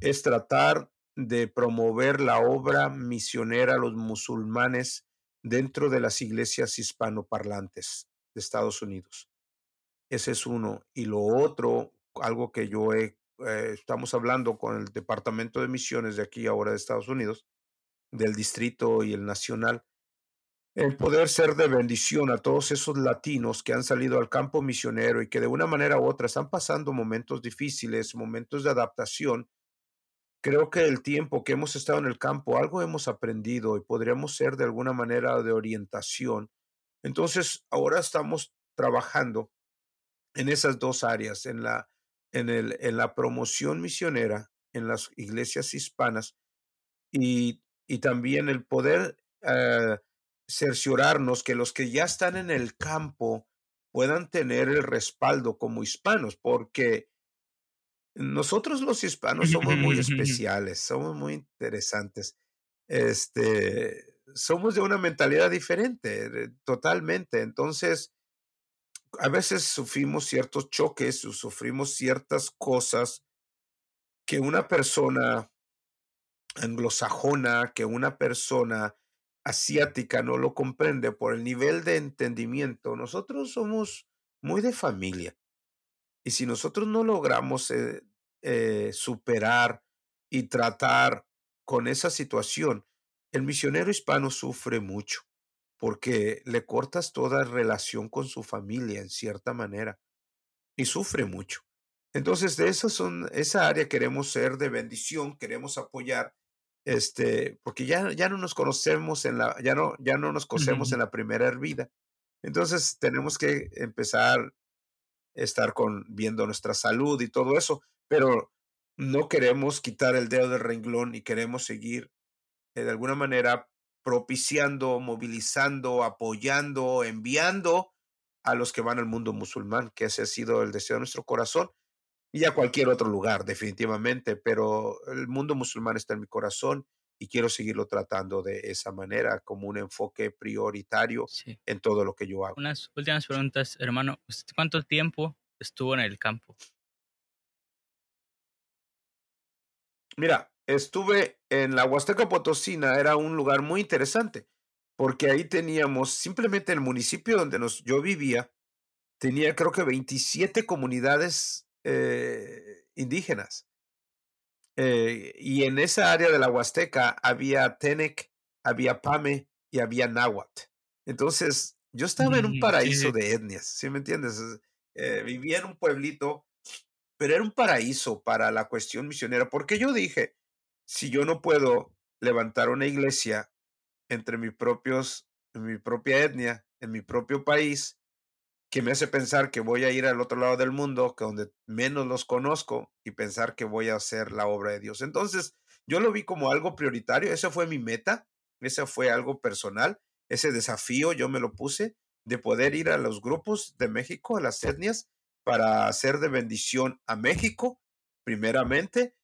es tratar de promover la obra misionera a los musulmanes dentro de las iglesias hispanoparlantes de Estados Unidos. Ese es uno. Y lo otro, algo que yo he, eh, estamos hablando con el Departamento de Misiones de aquí ahora de Estados Unidos, del distrito y el nacional, el poder ser de bendición a todos esos latinos que han salido al campo misionero y que de una manera u otra están pasando momentos difíciles, momentos de adaptación. Creo que el tiempo que hemos estado en el campo, algo hemos aprendido y podríamos ser de alguna manera de orientación. Entonces, ahora estamos trabajando en esas dos áreas, en la, en el, en la promoción misionera en las iglesias hispanas y, y también el poder eh, cerciorarnos que los que ya están en el campo puedan tener el respaldo como hispanos, porque nosotros los hispanos somos muy especiales, somos muy interesantes. Este, somos de una mentalidad diferente, totalmente. Entonces, a veces sufrimos ciertos choques o sufrimos ciertas cosas que una persona anglosajona, que una persona asiática no lo comprende por el nivel de entendimiento. Nosotros somos muy de familia. Y si nosotros no logramos eh, eh, superar y tratar con esa situación, el misionero hispano sufre mucho porque le cortas toda relación con su familia en cierta manera y sufre mucho. Entonces, de esas son, esa área queremos ser de bendición, queremos apoyar, este, porque ya, ya no nos conocemos en la, ya no, ya no nos conocemos en la primera hervida. Entonces, tenemos que empezar estar con viendo nuestra salud y todo eso, pero no queremos quitar el dedo del renglón y queremos seguir eh, de alguna manera propiciando, movilizando, apoyando, enviando a los que van al mundo musulmán, que ese ha sido el deseo de nuestro corazón y a cualquier otro lugar, definitivamente, pero el mundo musulmán está en mi corazón y quiero seguirlo tratando de esa manera, como un enfoque prioritario Sí. en todo lo que yo hago. Unas últimas preguntas, hermano. ¿Usted cuánto tiempo estuvo en el campo? Mira, estuve en la Huasteca Potosina, era un lugar muy interesante, porque ahí teníamos simplemente el municipio donde nos, yo vivía, tenía creo que 27 comunidades eh, indígenas. Eh, y en esa área de la Huasteca había Tenec, había Pame y había Náhuatl. Entonces, yo estaba en un Mm, paraíso de etnias, ¿sí me entiendes? Es- eh, vivía en un pueblito, pero era un paraíso para la cuestión misionera, porque yo dije, si yo no puedo levantar una iglesia entre mis propios, en mi propia etnia, en mi propio país, que me hace pensar que voy a ir al otro lado del mundo, que donde menos los conozco, y pensar que voy a hacer la obra de Dios. Entonces, yo lo vi como algo prioritario, esa fue mi meta, ese fue algo personal, ese desafío yo me lo puse de poder ir a los grupos de México, a las etnias, para hacer de bendición a México, primeramente,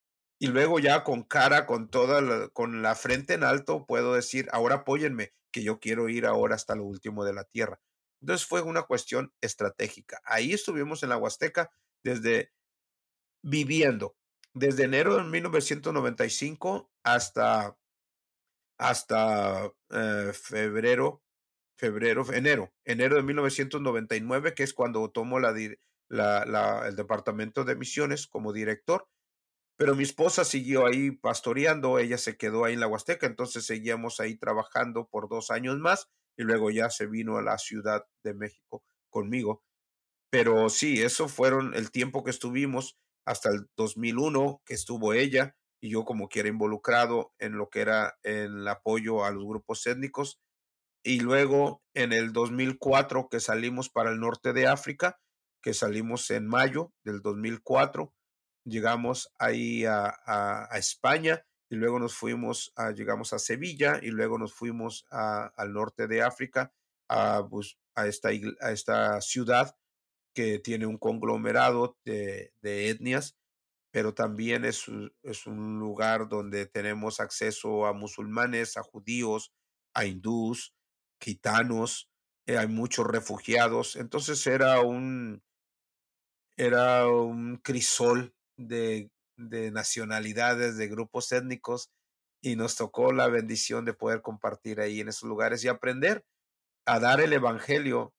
y luego ya con cara, con toda la, con la frente en alto, puedo decir, ahora apóyenme, que yo quiero ir ahora hasta lo último de la tierra. Entonces fue una cuestión estratégica. Ahí estuvimos en la Huasteca desde viviendo, desde enero de 1995 hasta, hasta eh, febrero febrero, enero, enero de 1999, que es cuando tomo la, la, el departamento de misiones como director. Pero mi esposa siguió ahí pastoreando, ella se quedó ahí en la Huasteca, entonces seguíamos ahí trabajando por dos años más y luego ya se vino a la Ciudad de México conmigo. Pero sí, eso fueron el tiempo que estuvimos hasta el 2001, que estuvo ella y yo como quiera involucrado en lo que era el apoyo a los grupos étnicos. Y luego en el 2004 que salimos para el norte de África, que salimos en mayo del 2004, llegamos ahí a, a, España y luego nos fuimos, a, llegamos a Sevilla y luego nos fuimos al norte de África, a, a, esta, ciudad que tiene un conglomerado de, etnias, pero también es, es, un lugar donde tenemos acceso a musulmanes, a judíos, a hindús, gitanos, eh, hay muchos refugiados. Entonces era un, era un crisol de, de nacionalidades, de grupos étnicos, y nos tocó la bendición de poder compartir ahí en esos lugares y aprender a dar el Evangelio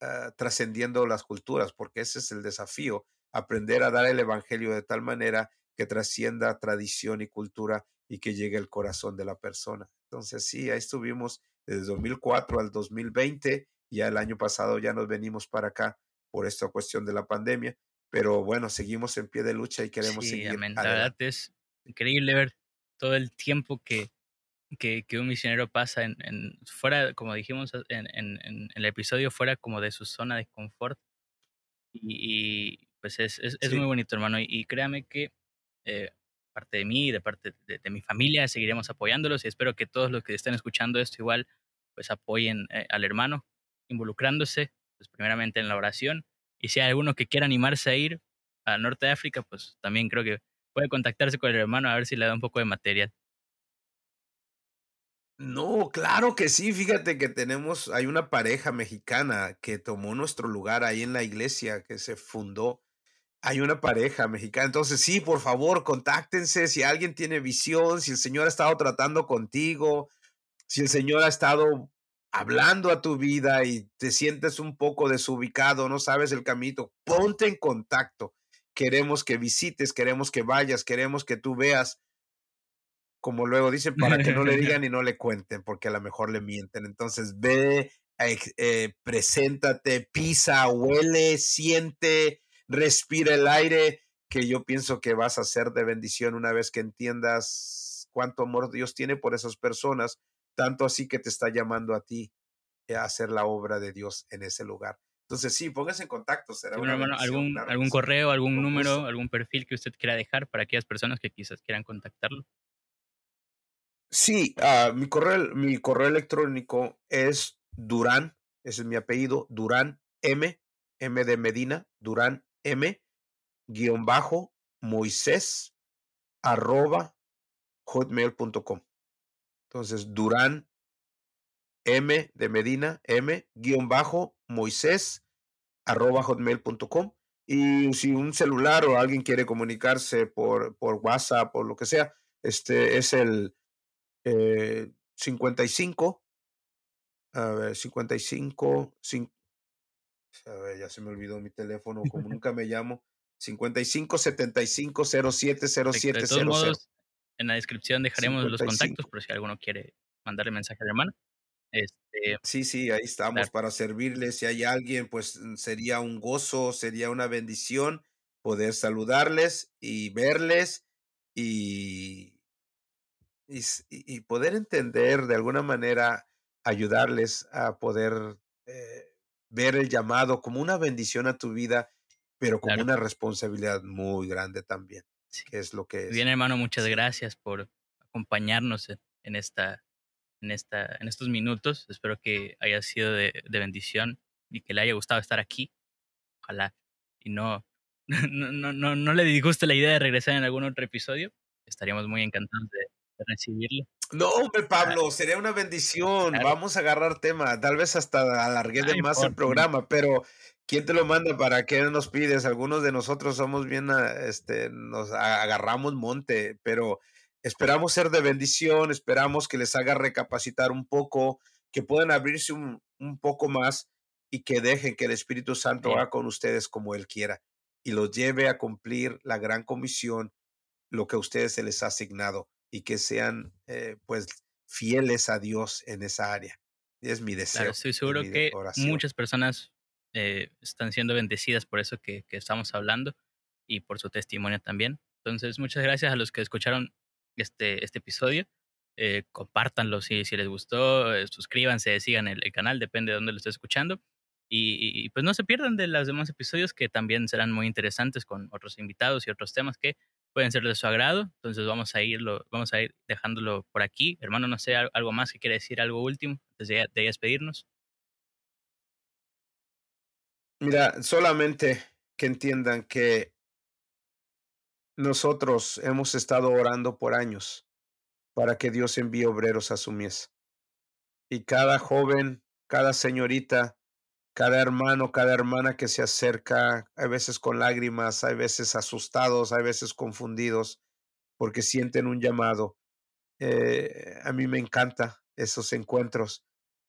ah, trascendiendo las culturas, porque ese es el desafío, aprender a dar el Evangelio de tal manera que trascienda tradición y cultura y que llegue al corazón de la persona. Entonces, sí, ahí estuvimos desde 2004 al 2020, ya el año pasado ya nos venimos para acá por esta cuestión de la pandemia, pero bueno, seguimos en pie de lucha y queremos sí, seguir. La verdad es increíble ver todo el tiempo que, que, que un misionero pasa en, en, fuera, como dijimos en, en, en, el episodio, fuera como de su zona de confort. Y, pues es, es, es muy bonito, hermano. Y, créame que eh, parte de mí, de parte de, de, mi familia, seguiremos apoyándolos y espero que todos los que estén escuchando esto igual, pues apoyen eh, al hermano, involucrándose, pues primeramente en la oración y si hay alguno que quiera animarse a ir al norte de África, pues también creo que puede contactarse con el hermano a ver si le da un poco de material. No, claro que sí. Fíjate que tenemos, hay una pareja mexicana que tomó nuestro lugar ahí en la iglesia que se fundó. Hay una pareja mexicana. Entonces, sí, por favor, contáctense. Si alguien tiene visión, si el Señor ha estado tratando contigo, si el Señor ha estado hablando a tu vida y te sientes un poco desubicado, no sabes el camino, ponte en contacto. Queremos que visites, queremos que vayas, queremos que tú veas, como luego dicen, para que no le digan y no le cuenten, porque a lo mejor le mienten. Entonces ve, eh, preséntate, pisa, huele, siente, respira el aire, que yo pienso que vas a ser de bendición una vez que entiendas cuánto amor Dios tiene por esas personas tanto así que te está llamando a ti a hacer la obra de Dios en ese lugar. Entonces, sí, póngase en contacto. Será algún, algún correo, algún número, algún perfil que usted quiera dejar para aquellas personas que quizás quieran contactarlo. Sí, uh, mi, correo, mi correo electrónico es Durán, ese es mi apellido, Durán M, M de Medina, Durán M, guion bajo, Moisés, arroba, hotmail.com. Entonces, Durán M de Medina, M, guion bajo, Moisés, arroba hotmail.com. Y si un celular o alguien quiere comunicarse por, por WhatsApp o lo que sea, este es el eh, 55, a ver, 55, a ver, ya se me olvidó mi teléfono, como nunca me llamo, 55 75 07 07 De todos modos, en la descripción dejaremos los contactos por si alguno quiere mandarle mensaje al hermano. Este, sí, sí, ahí estamos para servirle. Si hay alguien, pues sería un gozo, sería una bendición poder saludarles y verles y, y, poder entender de alguna manera, ayudarles a poder eh, ver el llamado como una bendición a tu vida, pero como una responsabilidad muy grande también que es lo que es. Bien, hermano, muchas gracias por acompañarnos en esta, en esta, en estos minutos. Espero que haya sido de, de bendición y que le haya gustado estar aquí. Ojalá y no, no, no, no, no le disguste la idea de regresar en algún otro episodio. Estaríamos muy encantados de, recibirlo. No, hombre, Pablo, sería una bendición. Vamos a agarrar tema. Tal vez hasta alargué de más el programa, pero ¿Quién te lo manda? ¿Para qué nos pides? Algunos de nosotros somos bien, este, nos agarramos monte, pero esperamos ser de bendición, esperamos que les haga recapacitar un poco, que puedan abrirse un, un poco más y que dejen que el Espíritu Santo haga con ustedes como Él quiera y los lleve a cumplir la gran comisión, lo que a ustedes se les ha asignado y que sean eh, pues fieles a Dios en esa área. Es mi deseo. estoy seguro que muchas personas eh, están siendo bendecidas por eso que, que, estamos hablando y por su testimonio también. Entonces, muchas gracias a los que escucharon este, este episodio. Eh, compártanlo si, si les gustó, eh, suscríbanse, sigan el, canal, depende de dónde lo estés escuchando. Y, pues no se pierdan de los demás episodios que también serán muy interesantes con otros invitados y otros temas que pueden ser de su agrado. Entonces vamos a irlo, vamos a ir dejándolo por aquí. Hermano, no sé, algo más que quiere decir, algo último, antes de, de despedirnos. Mira, solamente que entiendan que nosotros hemos estado orando por años para que Dios envíe obreros a su mies. Y cada joven, cada señorita, cada hermano, cada hermana que se acerca, a veces con lágrimas, hay veces asustados, hay veces confundidos, porque sienten un llamado. Eh, a mí me encanta esos encuentros,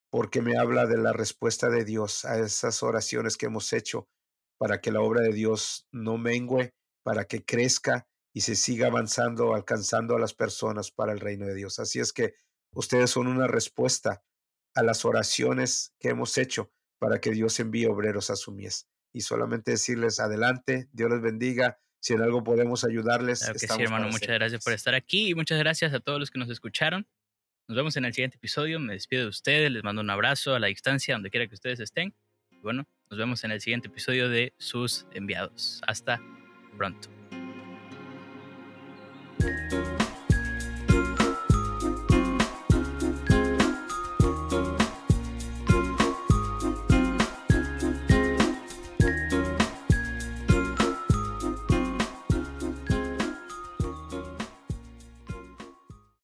porque me habla de la respuesta de Dios a esas oraciones que hemos hecho para que la obra de Dios no mengüe, para que crezca y se siga avanzando, alcanzando a las personas para el reino de Dios. Así es que ustedes son una respuesta a las oraciones que hemos hecho para que Dios envíe obreros a su mies. Y solamente decirles adelante, Dios les bendiga. Si en algo podemos ayudarles. Claro que sí, hermano. Muchas gracias por estar aquí y muchas gracias a todos los que nos escucharon. Nos vemos en el siguiente episodio. Me despido de ustedes. Les mando un abrazo a la distancia, donde quiera que ustedes estén. Y bueno, nos vemos en el siguiente episodio de Sus Enviados. Hasta pronto.